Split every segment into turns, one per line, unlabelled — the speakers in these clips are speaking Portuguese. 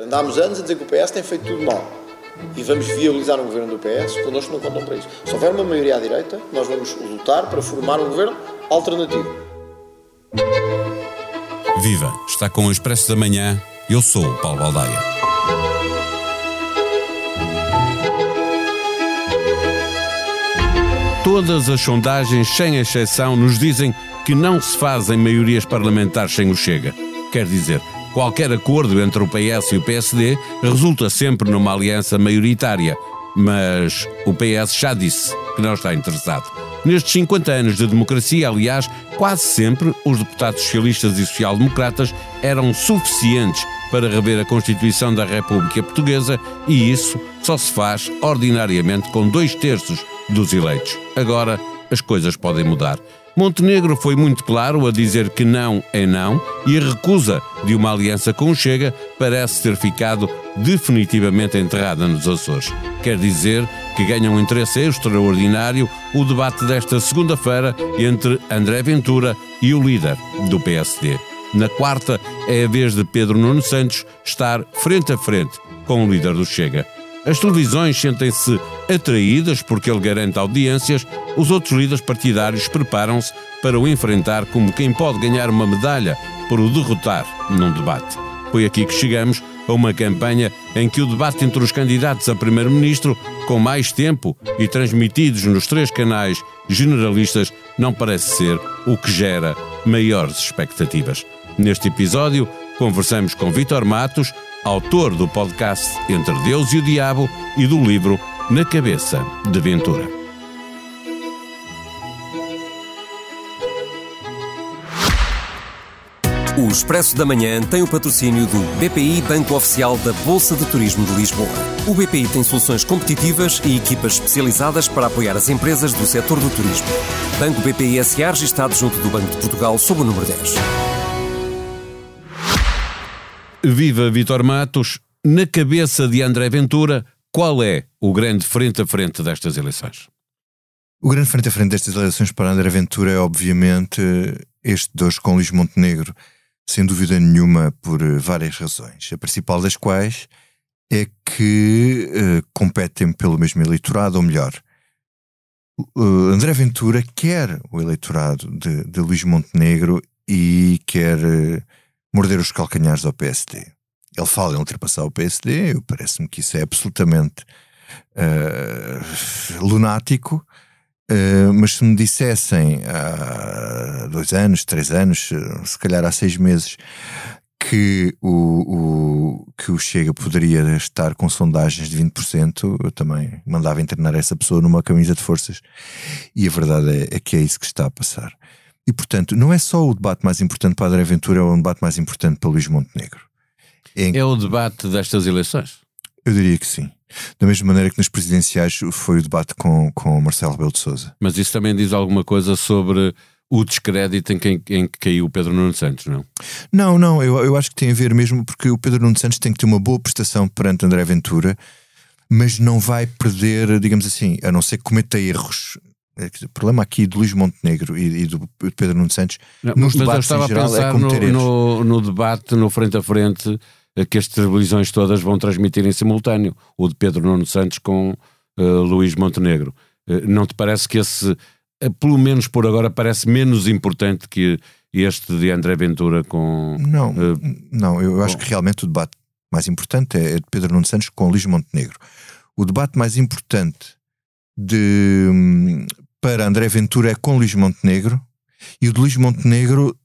Andámos anos a dizer que o PS tem feito tudo mal e vamos viabilizar um governo do PS, connosco não contam para isso. Se houver uma maioria à direita, nós vamos lutar para formar um governo alternativo.
Viva! Está com o Expresso da Manhã. Eu sou o Paulo Baldaia. Todas as sondagens, sem exceção, nos dizem que não se fazem maiorias parlamentares sem o Chega. Quer dizer, qualquer acordo entre o PS e o PSD resulta sempre numa aliança maioritária. Mas o PS já disse que não está interessado. Nestes 50 anos de democracia, aliás, quase sempre os deputados socialistas e social-democratas eram suficientes para rever a Constituição da República Portuguesa e isso só se faz ordinariamente com dois terços dos eleitos. Agora as coisas podem mudar. Montenegro foi muito claro a dizer que não é não e a recusa de uma aliança com o Chega parece ter ficado definitivamente enterrada nos Açores. Quer dizer que ganha um interesse extraordinário o debate desta segunda-feira entre André Ventura e o líder do PSD. Na quarta é a vez de Pedro Nuno Santos estar frente a frente com o líder do Chega. As televisões sentem-se atraídas porque ele garante audiências, os outros líderes partidários preparam-se para o enfrentar como quem pode ganhar uma medalha por o derrotar num debate. Foi aqui que chegamos a uma campanha em que o debate entre os candidatos a primeiro-ministro, com mais tempo e transmitidos nos três canais generalistas, não parece ser o que gera maiores expectativas. Neste episódio, conversamos com Vitor Matos, autor do podcast Entre Deus e o Diabo e do livro Na Cabeça de Ventura.
O Expresso da Manhã tem o patrocínio do BPI Banco Oficial da Bolsa de Turismo de Lisboa. O BPI tem soluções competitivas e equipas especializadas para apoiar as empresas do setor do turismo. Banco BPI SA registado junto do Banco de Portugal sob o número 10.
Viva Vitor Matos! Na cabeça de André Ventura, qual é o grande frente a frente destas eleições?
O grande frente a frente destas eleições para André Ventura é, obviamente, este hoje com Luís Montenegro, sem dúvida nenhuma, por várias razões. A principal das quais é que uh, competem pelo mesmo eleitorado, ou melhor, uh, André Ventura quer o eleitorado de, de Luís Montenegro e quer uh, morder os calcanhares ao PSD. Ele fala em ultrapassar o PSD, parece-me que isso é absolutamente uh, lunático, uh, mas se me dissessem há dois anos, três anos, se calhar há seis meses, que o, o, que o Chega poderia estar com sondagens de 20%, eu também mandava internar essa pessoa numa camisa de forças. E a verdade é, é que é isso que está a passar. E, portanto, não é só o debate mais importante para André Ventura, é o debate mais importante para Luís Montenegro.
Em... É o debate destas eleições?
Eu diria que sim. Da mesma maneira que nas presidenciais foi o debate com, com Marcelo Rebelo de Sousa.
Mas isso também diz alguma coisa sobre o descrédito em que, em que caiu o Pedro Nuno Santos, não?
Não, não, eu, eu acho que tem a ver mesmo porque o Pedro Nuno Santos tem que ter uma boa prestação perante André Ventura, mas não vai perder, digamos assim, a não ser que cometa erros é o problema aqui de Luís Montenegro e, e do Pedro Nuno Santos
não, nos debates eu estava geral, a é pensar é no, no, no, debate, no frente a frente, eh, que as televisões todas vão transmitir em simultâneo, o de Pedro Nuno Santos com uh, Luís Montenegro. Uh, não te parece que esse, uh, pelo menos por agora, parece menos importante que este de André Ventura com...
Não, não eu acho que realmente o debate mais importante é de Pedro Nuno Santos com Luís Montenegro. O debate mais importante de hum, para André Ventura é com Luís Montenegro e o de Luís Montenegro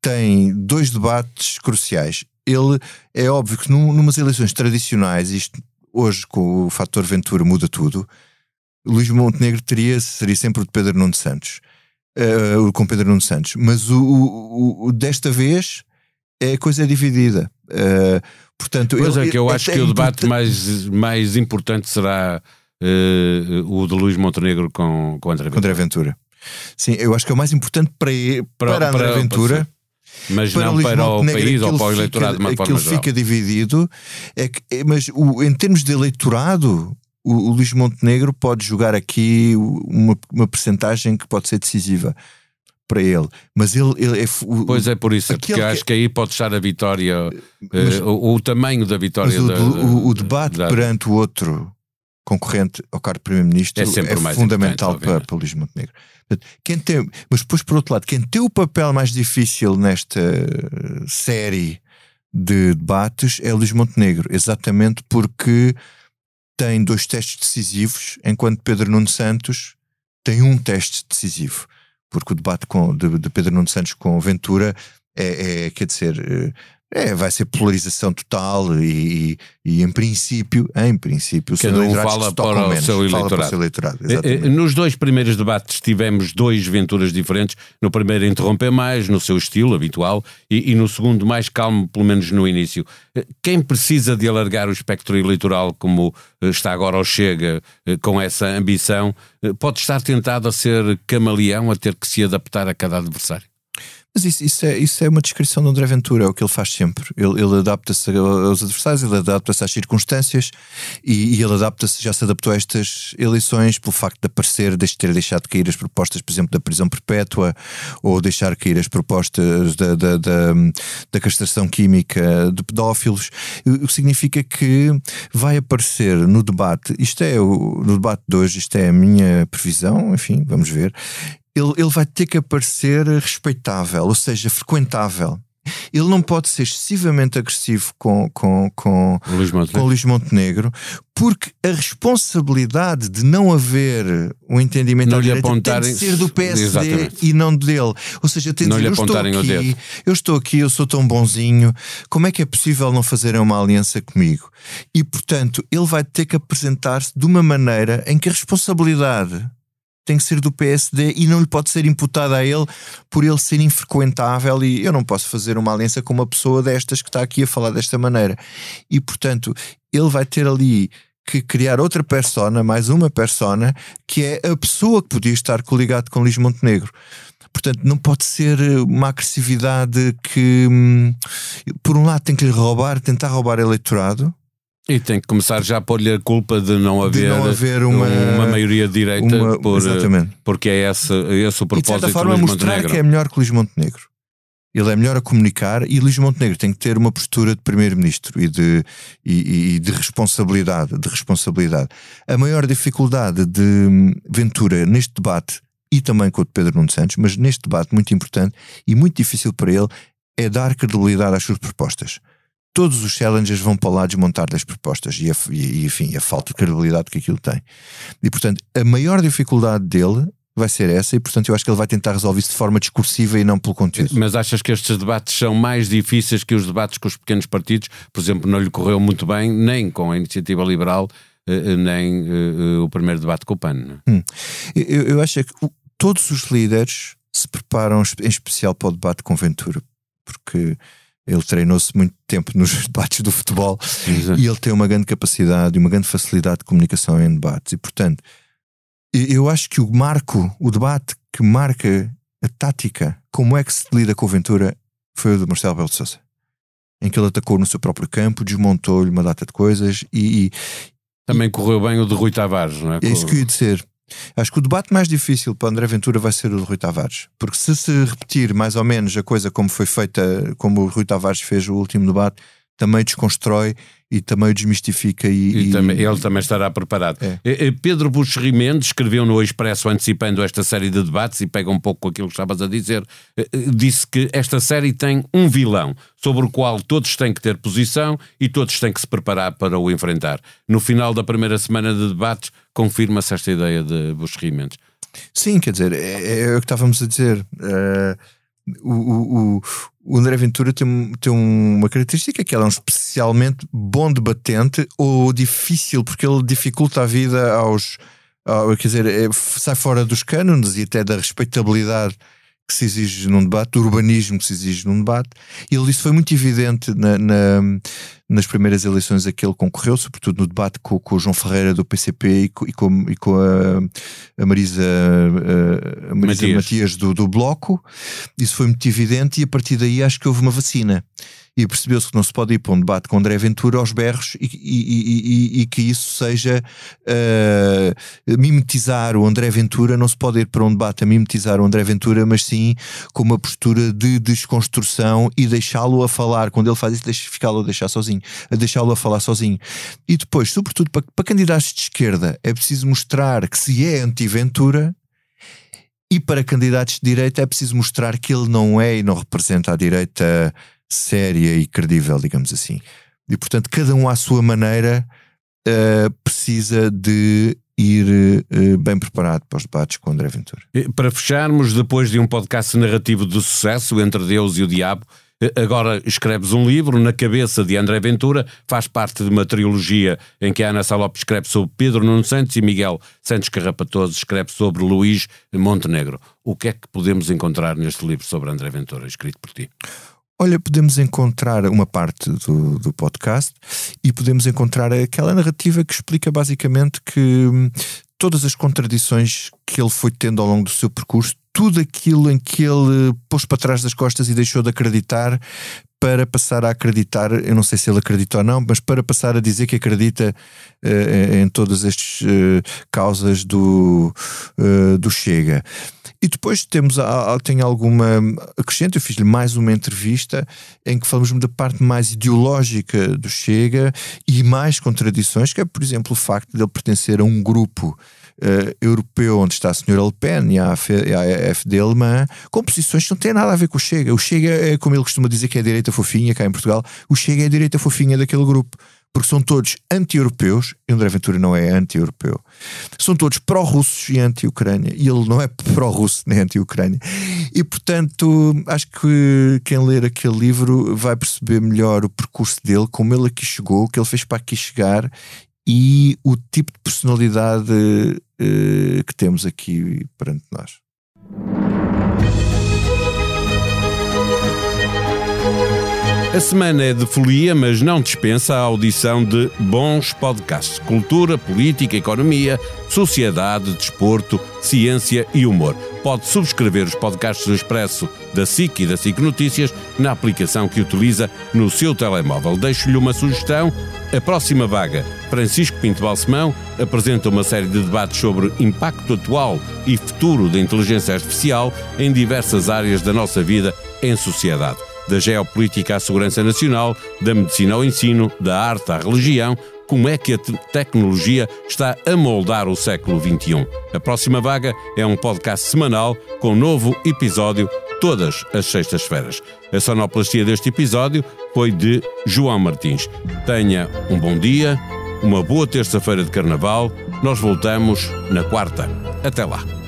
tem dois debates cruciais. Ele é óbvio que num, numas eleições tradicionais, isto hoje com o fator Ventura muda tudo. Luís Montenegro teria, seria sempre o de Pedro Nuno Santos, uh, com Pedro Nuno Santos, mas o, o, o desta vez é a coisa dividida. Uh, portanto,
pois ele, é que eu acho que o debate mais, mais importante será o de Luís Montenegro com, com André Ventura.
André Ventura. Sim, eu acho que é o mais importante para, para, para André para, Ventura. Para,
mas para não para o país ou para o eleitorado
fica,
de uma forma
geral. fica dividido, é que, é, mas o, em termos de eleitorado, o, o Luís Montenegro pode jogar aqui uma, uma percentagem que pode ser decisiva. para ele, mas ele, ele é. O,
pois é, por isso, porque que... acho que aí pode estar a vitória, mas, uh, o, o, tamanho da vitória.
o,
da,
o, o debate da... perante o outro concorrente ao cargo de Primeiro-Ministro é, é fundamental para, para Luís Montenegro. Quem tem, mas depois, por outro lado, quem tem o papel mais difícil nesta série de debates é Luís Montenegro, exatamente porque tem dois testes decisivos, enquanto Pedro Nuno Santos tem um teste decisivo. Porque o debate com, de, de Pedro Nuno Santos com Ventura é, é quer dizer, eh, é, vai ser polarização total e, e, em princípio, em princípio,
Cada um fala para o, menos, seu eleitorado. Para o seu eleitorado eh, eh, Nos dois primeiros debates tivemos dois venturas diferentes. No primeiro interromper mais, no seu estilo habitual, e, e, no segundo mais calmo, pelo menos no início. Eh, quem precisa de alargar o espectro eleitoral, como está agora ou Chega, com essa ambição, pode estar tentado a ser camaleão, a ter que se adaptar a cada adversário?
Mas isso, isso, é, isso é uma descrição do André Ventura, é o que ele faz sempre. Ele, ele adapta-se aos adversários, ele adapta-se às circunstâncias e, e ele adapta-se, já se adaptou a estas eleições pelo facto de aparecer, de ter deixado de cair as propostas, por exemplo, da prisão perpétua ou deixar cair as propostas da, da, da, da castração química de pedófilos, o que significa que vai aparecer no debate, isto é o, no debate de hoje, isto é a minha previsão, enfim, vamos ver ele, ele vai ter que aparecer respeitável, ou seja, frequentável. Ele não pode ser excessivamente agressivo com, com, com,
Luís
com Luís Montenegro, porque a responsabilidade de não haver um entendimento
não lhe apontarem...
tem de ser do PSD Exatamente. e não dele. Ou seja, tem de dizer, eu estou aqui, eu estou aqui, eu sou tão bonzinho, como é que é possível não fazerem uma aliança comigo? E, portanto, ele vai ter que apresentar-se de uma maneira em que a responsabilidade tem que ser do PSD e não lhe pode ser imputada a ele por ele ser infrequentável e eu não posso fazer uma aliança com uma pessoa destas que está aqui a falar desta maneira. E portanto, ele vai ter ali que criar outra persona, mais uma persona, que é a pessoa que podia estar coligado com Luís Montenegro. Portanto, não pode ser uma agressividade que, hum, por um lado, tem que lhe roubar, tentar roubar eleitorado,
e tem que começar já a pôr-lhe a culpa de não haver, de não haver uma, uma, maioria direita, uma, por, porque é esse, esse o propósito e de certa
forma
de
mostrar
Montenegro.
que é melhor que Luís Montenegro. Ele é melhor a comunicar e Luís Montenegro tem que ter uma postura de primeiro-ministro e de, e, e de responsabilidade, de responsabilidade. A maior dificuldade de Ventura neste debate e também com o de Pedro Nuno Santos, mas neste debate muito importante e muito difícil para ele é dar credibilidade às suas propostas todos os challengers vão para lá desmontar das propostas e, a, e, enfim, a falta de credibilidade que aquilo tem. E portanto, a maior dificuldade dele vai ser essa e portanto eu acho que ele vai tentar resolver isso de forma discursiva e não pelo conteúdo.
Mas achas que estes debates são mais difíceis que os debates com os pequenos partidos? Por exemplo, não lhe correu muito bem nem com a iniciativa liberal, eh, eh, nem uh, o primeiro debate com o PAN.
Hum. Eu, eu acho que todos os líderes se preparam em especial para o debate com Ventura, porque ele treinou-se muito tempo nos debates do futebol Exato. e ele tem uma grande capacidade e uma grande facilidade de comunicação em debates. E, portanto, eu acho que o marco, o debate que marca a tática, como é que se lida com a Ventura, foi o de Marcelo Belo de Sousa. Em que ele atacou no seu próprio campo, desmontou-lhe uma data de coisas e. e
Também correu bem o de Rui Tavares, não é?
É isso que eu ia dizer. Acho que o debate mais difícil para André Ventura vai ser o de Rui Tavares. Porque se se repetir mais ou menos a coisa como foi feita, como o Rui Tavares fez o último debate, também desconstrói e também o desmistifica. E,
e, também, ele também estará preparado. É. Eh, eh, Pedro Buxo Mendes escreveu no Expresso antecipando esta série de debates e pega um pouco com aquilo que estavas a dizer. Eh, disse que esta série tem um vilão sobre o qual todos têm que ter posição e todos têm que se preparar para o enfrentar. No final da primeira semana de debates, confirma-se esta ideia de Buxo Mendes.
Sim, quer dizer, é, é, o que estávamos a dizer. Uh, o, o, o André Ventura tem, tem uma característica que ele é um especialmente bom debatente ou difícil, porque ele dificulta a vida aos. Ao, quer dizer, é, sai fora dos cânones e até da respeitabilidade que se exige num debate, do urbanismo que se exige num debate. E ele disse foi muito evidente na, na, nas primeiras eleições a que ele concorreu, sobretudo no debate com, com o João Ferreira do PCP e com, e com, e com a, a, Marisa, a, a Marisa Matias, Matias do, do, Bloco. Isso foi muito evidente e a partir daí acho que houve uma vacina. E percebeu-se que não se pode ir para um debate com André Ventura aos berros e, e, e, e que isso seja uh, mimetizar o André Ventura, não se pode ir para um debate a mimetizar o André Ventura, mas sim com uma postura de desconstrução e deixá-lo a falar. Quando ele faz isso, deixa, ficá-lo a deixar sozinho, a deixá-lo a falar sozinho. E depois, sobretudo para, para candidatos de esquerda, é preciso mostrar que se é anti-Ventura, e para candidatos de direita é preciso mostrar que ele não é e não representa a direita séria e credível, digamos assim. E portanto, cada um à sua maneira uh, precisa de ir uh, bem preparado para os debates com André Ventura.
Para fecharmos, depois de um podcast narrativo de sucesso entre Deus e o Diabo, Agora escreves um livro na cabeça de André Ventura, faz parte de uma trilogia em que a Ana Salopes escreve sobre Pedro Nuno Santos e Miguel Santos Carrapatoso escreve sobre Luís Montenegro. O que é que podemos encontrar neste livro sobre André Ventura, escrito por ti?
Olha, podemos encontrar uma parte do, do podcast e podemos encontrar aquela narrativa que explica basicamente que hum, todas as contradições que ele foi tendo ao longo do seu percurso, tudo aquilo em que ele pôs para trás das costas e deixou de acreditar para passar a acreditar, eu não sei se ele acredita ou não, mas para passar a dizer que acredita uh, em todas estas uh, causas do, uh, do Chega. E depois temos tem alguma acrescente, eu fiz-lhe mais uma entrevista em que falamos da parte mais ideológica do Chega e mais contradições, que é, por exemplo, o facto de ele pertencer a um grupo uh, europeu, onde está a senhora Le Pen e a, AFD alemã, com posições que não têm nada a ver com o Chega. O Chega é, como ele costuma dizer, que é a direita fofinha cá em Portugal. O Chega é a direita fofinha daquele grupo. Porque são todos anti-europeus, e André Ventura não é anti-europeu. São todos pró-russos e anti-Ucrânia. E ele não é pró-russo nem anti-Ucrânia. E, portanto, acho que quem ler aquele livro vai perceber melhor o percurso dele, como ele aqui chegou, o que ele fez para aqui chegar e o tipo de personalidade uh, que temos aqui perante nós.
A semana é de folia, mas não dispensa a audição de bons podcasts. Cultura, política, economia, sociedade, desporto, ciência e humor. Pode subscrever os podcasts do Expresso da SIC e da SIC Notícias na aplicação que utiliza no seu telemóvel. Deixo-lhe uma sugestão. A próxima vaga, Francisco Pinto Balsemão, apresenta uma série de debates sobre impacto atual e futuro da inteligência artificial em diversas áreas da nossa vida em sociedade da geopolítica à segurança nacional, da medicina ao ensino, da arte à religião, como é que a te tecnologia está a moldar o século XXI. A próxima vaga é um podcast semanal com novo episódio todas as sextas-feiras. A sonoplastia deste episódio foi de João Martins. Tenha um bom dia, uma boa terça-feira de carnaval. Nós voltamos na quarta. Até lá.